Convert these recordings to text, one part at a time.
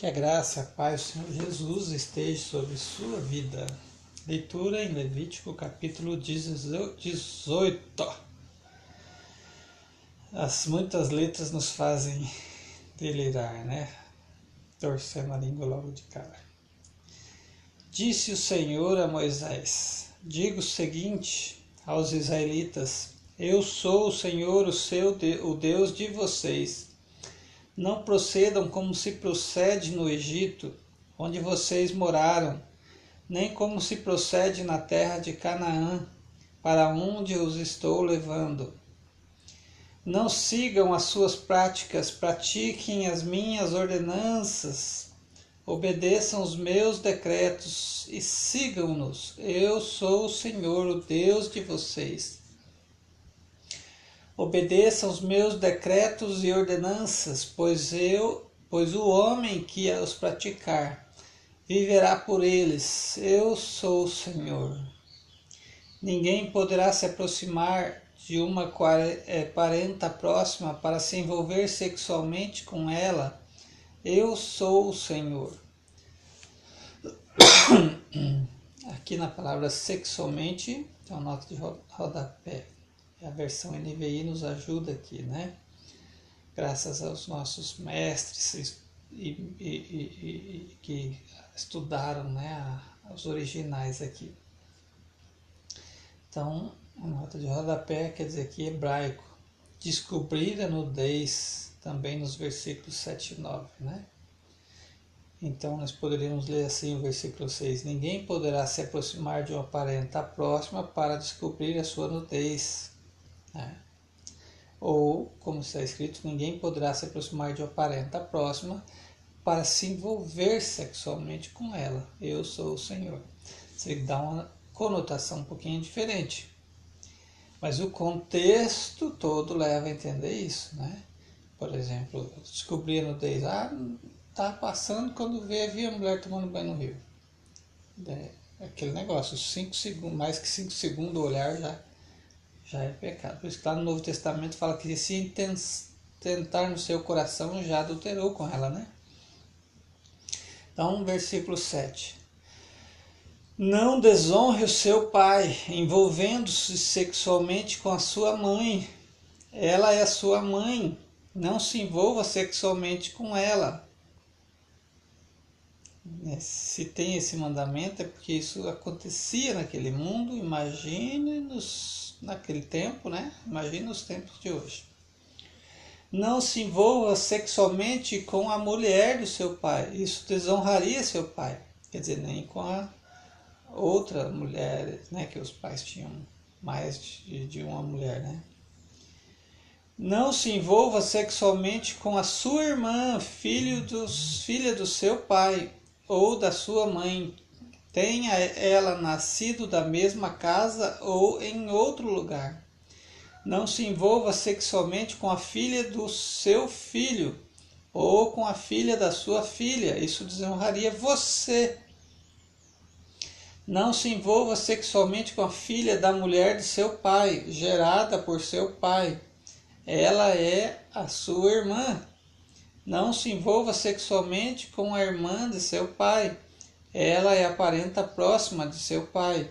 Que a graça a paz do Senhor Jesus esteja sobre sua vida. Leitura em Levítico capítulo 18. As muitas letras nos fazem delirar, né? Torcendo a língua logo de cara. Disse o Senhor a Moisés: Diga o seguinte aos israelitas: Eu sou o Senhor, o seu o Deus de vocês não procedam como se procede no Egito, onde vocês moraram, nem como se procede na terra de Canaã, para onde os estou levando. Não sigam as suas práticas, pratiquem as minhas ordenanças, obedeçam os meus decretos e sigam-nos. Eu sou o Senhor, o Deus de vocês. Obedeçam os meus decretos e ordenanças, pois eu, pois o homem que os praticar viverá por eles. Eu sou o Senhor. Ninguém poderá se aproximar de uma é, parenta próxima para se envolver sexualmente com ela. Eu sou o Senhor. Aqui na palavra sexualmente, uma nota de rodapé a versão NVI nos ajuda aqui, né? Graças aos nossos mestres e, e, e, que estudaram né, os originais aqui. Então, nota de rodapé quer dizer aqui hebraico. Descobrir a nudez, também nos versículos 7 e 9, né? Então, nós poderíamos ler assim o versículo 6: Ninguém poderá se aproximar de uma parenta próxima para descobrir a sua nudez, né? Ou, como está escrito, ninguém poderá se aproximar de uma parenta próxima para se envolver sexualmente com ela. Eu sou o Senhor. Isso dá uma conotação um pouquinho diferente. Mas o contexto todo leva a entender isso, né? Por exemplo, descobrir a nudez. Ah, tá passando quando vê, havia a mulher tomando banho no rio. É, aquele negócio, cinco segundos, mais que cinco segundos o olhar já já é pecado. Por isso que lá no Novo Testamento fala que se tentar no seu coração já adulterou com ela, né? Então, versículo 7. Não desonre o seu pai, envolvendo-se sexualmente com a sua mãe. Ela é a sua mãe. Não se envolva sexualmente com ela. É, se tem esse mandamento é porque isso acontecia naquele mundo. Imagine nos naquele tempo, né? Imagina os tempos de hoje. Não se envolva sexualmente com a mulher do seu pai. Isso desonraria seu pai. Quer dizer, nem com a outra mulher, né? Que os pais tinham mais de, de uma mulher, né? Não se envolva sexualmente com a sua irmã, filho dos, filha do seu pai ou da sua mãe, tenha ela nascido da mesma casa ou em outro lugar. Não se envolva sexualmente com a filha do seu filho ou com a filha da sua filha, isso desonraria você. Não se envolva sexualmente com a filha da mulher de seu pai, gerada por seu pai. Ela é a sua irmã. Não se envolva sexualmente com a irmã de seu pai ela é a parenta próxima de seu pai.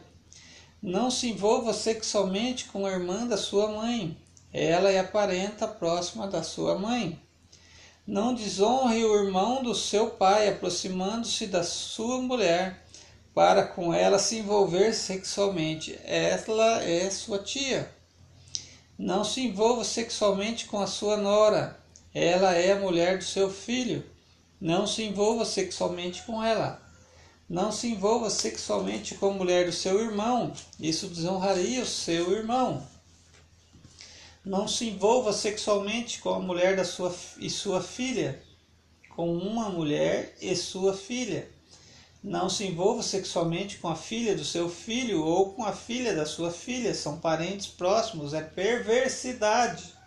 Não se envolva sexualmente com a irmã da sua mãe. Ela é a parenta próxima da sua mãe. Não desonre o irmão do seu pai, aproximando-se da sua mulher, para com ela se envolver sexualmente. Ela é sua tia. Não se envolva sexualmente com a sua nora. Ela é a mulher do seu filho. Não se envolva sexualmente com ela. Não se envolva sexualmente com a mulher do seu irmão, isso desonraria o seu irmão. Não se envolva sexualmente com a mulher da sua e sua filha, com uma mulher e sua filha. Não se envolva sexualmente com a filha do seu filho ou com a filha da sua filha, são parentes próximos, é perversidade.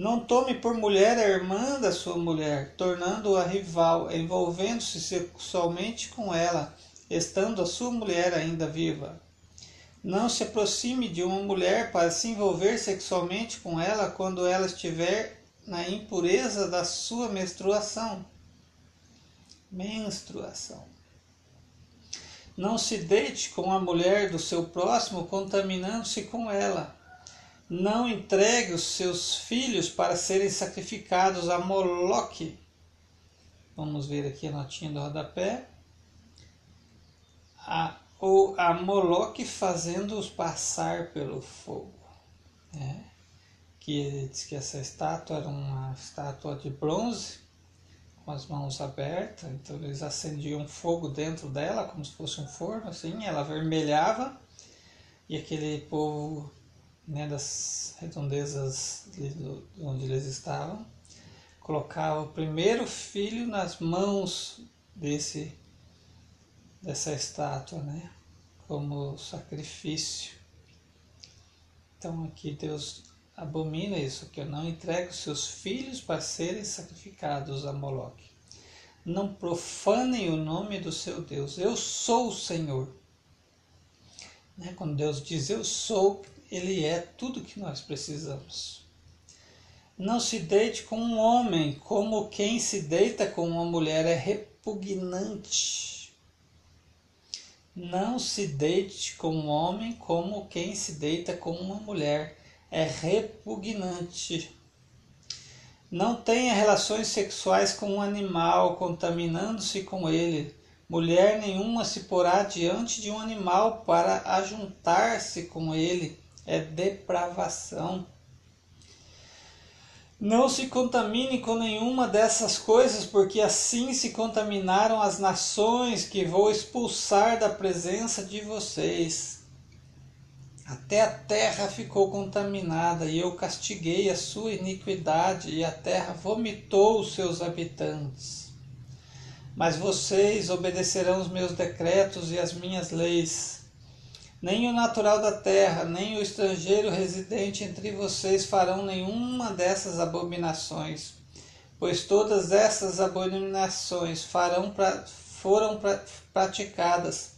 Não tome por mulher a irmã da sua mulher, tornando-a rival, envolvendo-se sexualmente com ela, estando a sua mulher ainda viva. Não se aproxime de uma mulher para se envolver sexualmente com ela quando ela estiver na impureza da sua menstruação. Menstruação. Não se deite com a mulher do seu próximo, contaminando-se com ela. Não entregue os seus filhos para serem sacrificados a Moloque. Vamos ver aqui a notinha do rodapé. A, ou a Moloque fazendo-os passar pelo fogo. É. Que diz que essa estátua era uma estátua de bronze com as mãos abertas, então eles acendiam fogo dentro dela, como se fosse um forno, assim, ela vermelhava, e aquele povo né, das redondezas de onde eles estavam, colocava o primeiro filho nas mãos desse dessa estátua, né, como sacrifício. Então aqui Deus abomina isso, que eu não entrego seus filhos para serem sacrificados a Moloque. Não profanem o nome do seu Deus. Eu sou o Senhor. Né? Quando Deus diz eu sou, Ele é tudo que nós precisamos. Não se deite com um homem, como quem se deita com uma mulher é repugnante. Não se deite com um homem como quem se deita com uma mulher é repugnante. Não tenha relações sexuais com um animal, contaminando-se com ele. Mulher nenhuma se porá diante de um animal para ajuntar-se com ele. É depravação. Não se contamine com nenhuma dessas coisas, porque assim se contaminaram as nações que vou expulsar da presença de vocês. Até a terra ficou contaminada, e eu castiguei a sua iniquidade, e a terra vomitou os seus habitantes. Mas vocês obedecerão os meus decretos e as minhas leis. Nem o natural da terra, nem o estrangeiro residente entre vocês farão nenhuma dessas abominações, pois todas essas abominações farão pra, foram pra, praticadas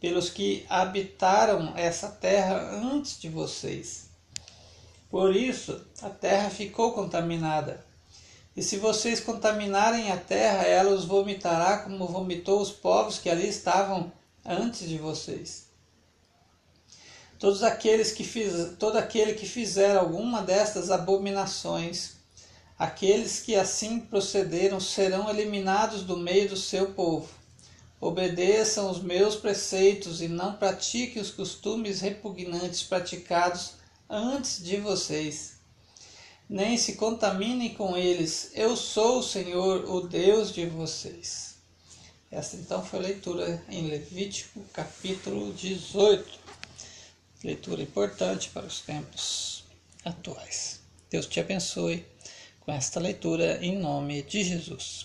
pelos que habitaram essa terra antes de vocês. Por isso, a terra ficou contaminada. E se vocês contaminarem a terra, ela os vomitará como vomitou os povos que ali estavam antes de vocês. Todos aqueles que fiz, todo aquele que fizer alguma destas abominações, aqueles que assim procederam serão eliminados do meio do seu povo Obedeçam os meus preceitos e não pratiquem os costumes repugnantes praticados antes de vocês. Nem se contaminem com eles. Eu sou o Senhor, o Deus de vocês. Essa então foi a leitura em Levítico, capítulo 18. Leitura importante para os tempos atuais. Deus te abençoe com esta leitura em nome de Jesus.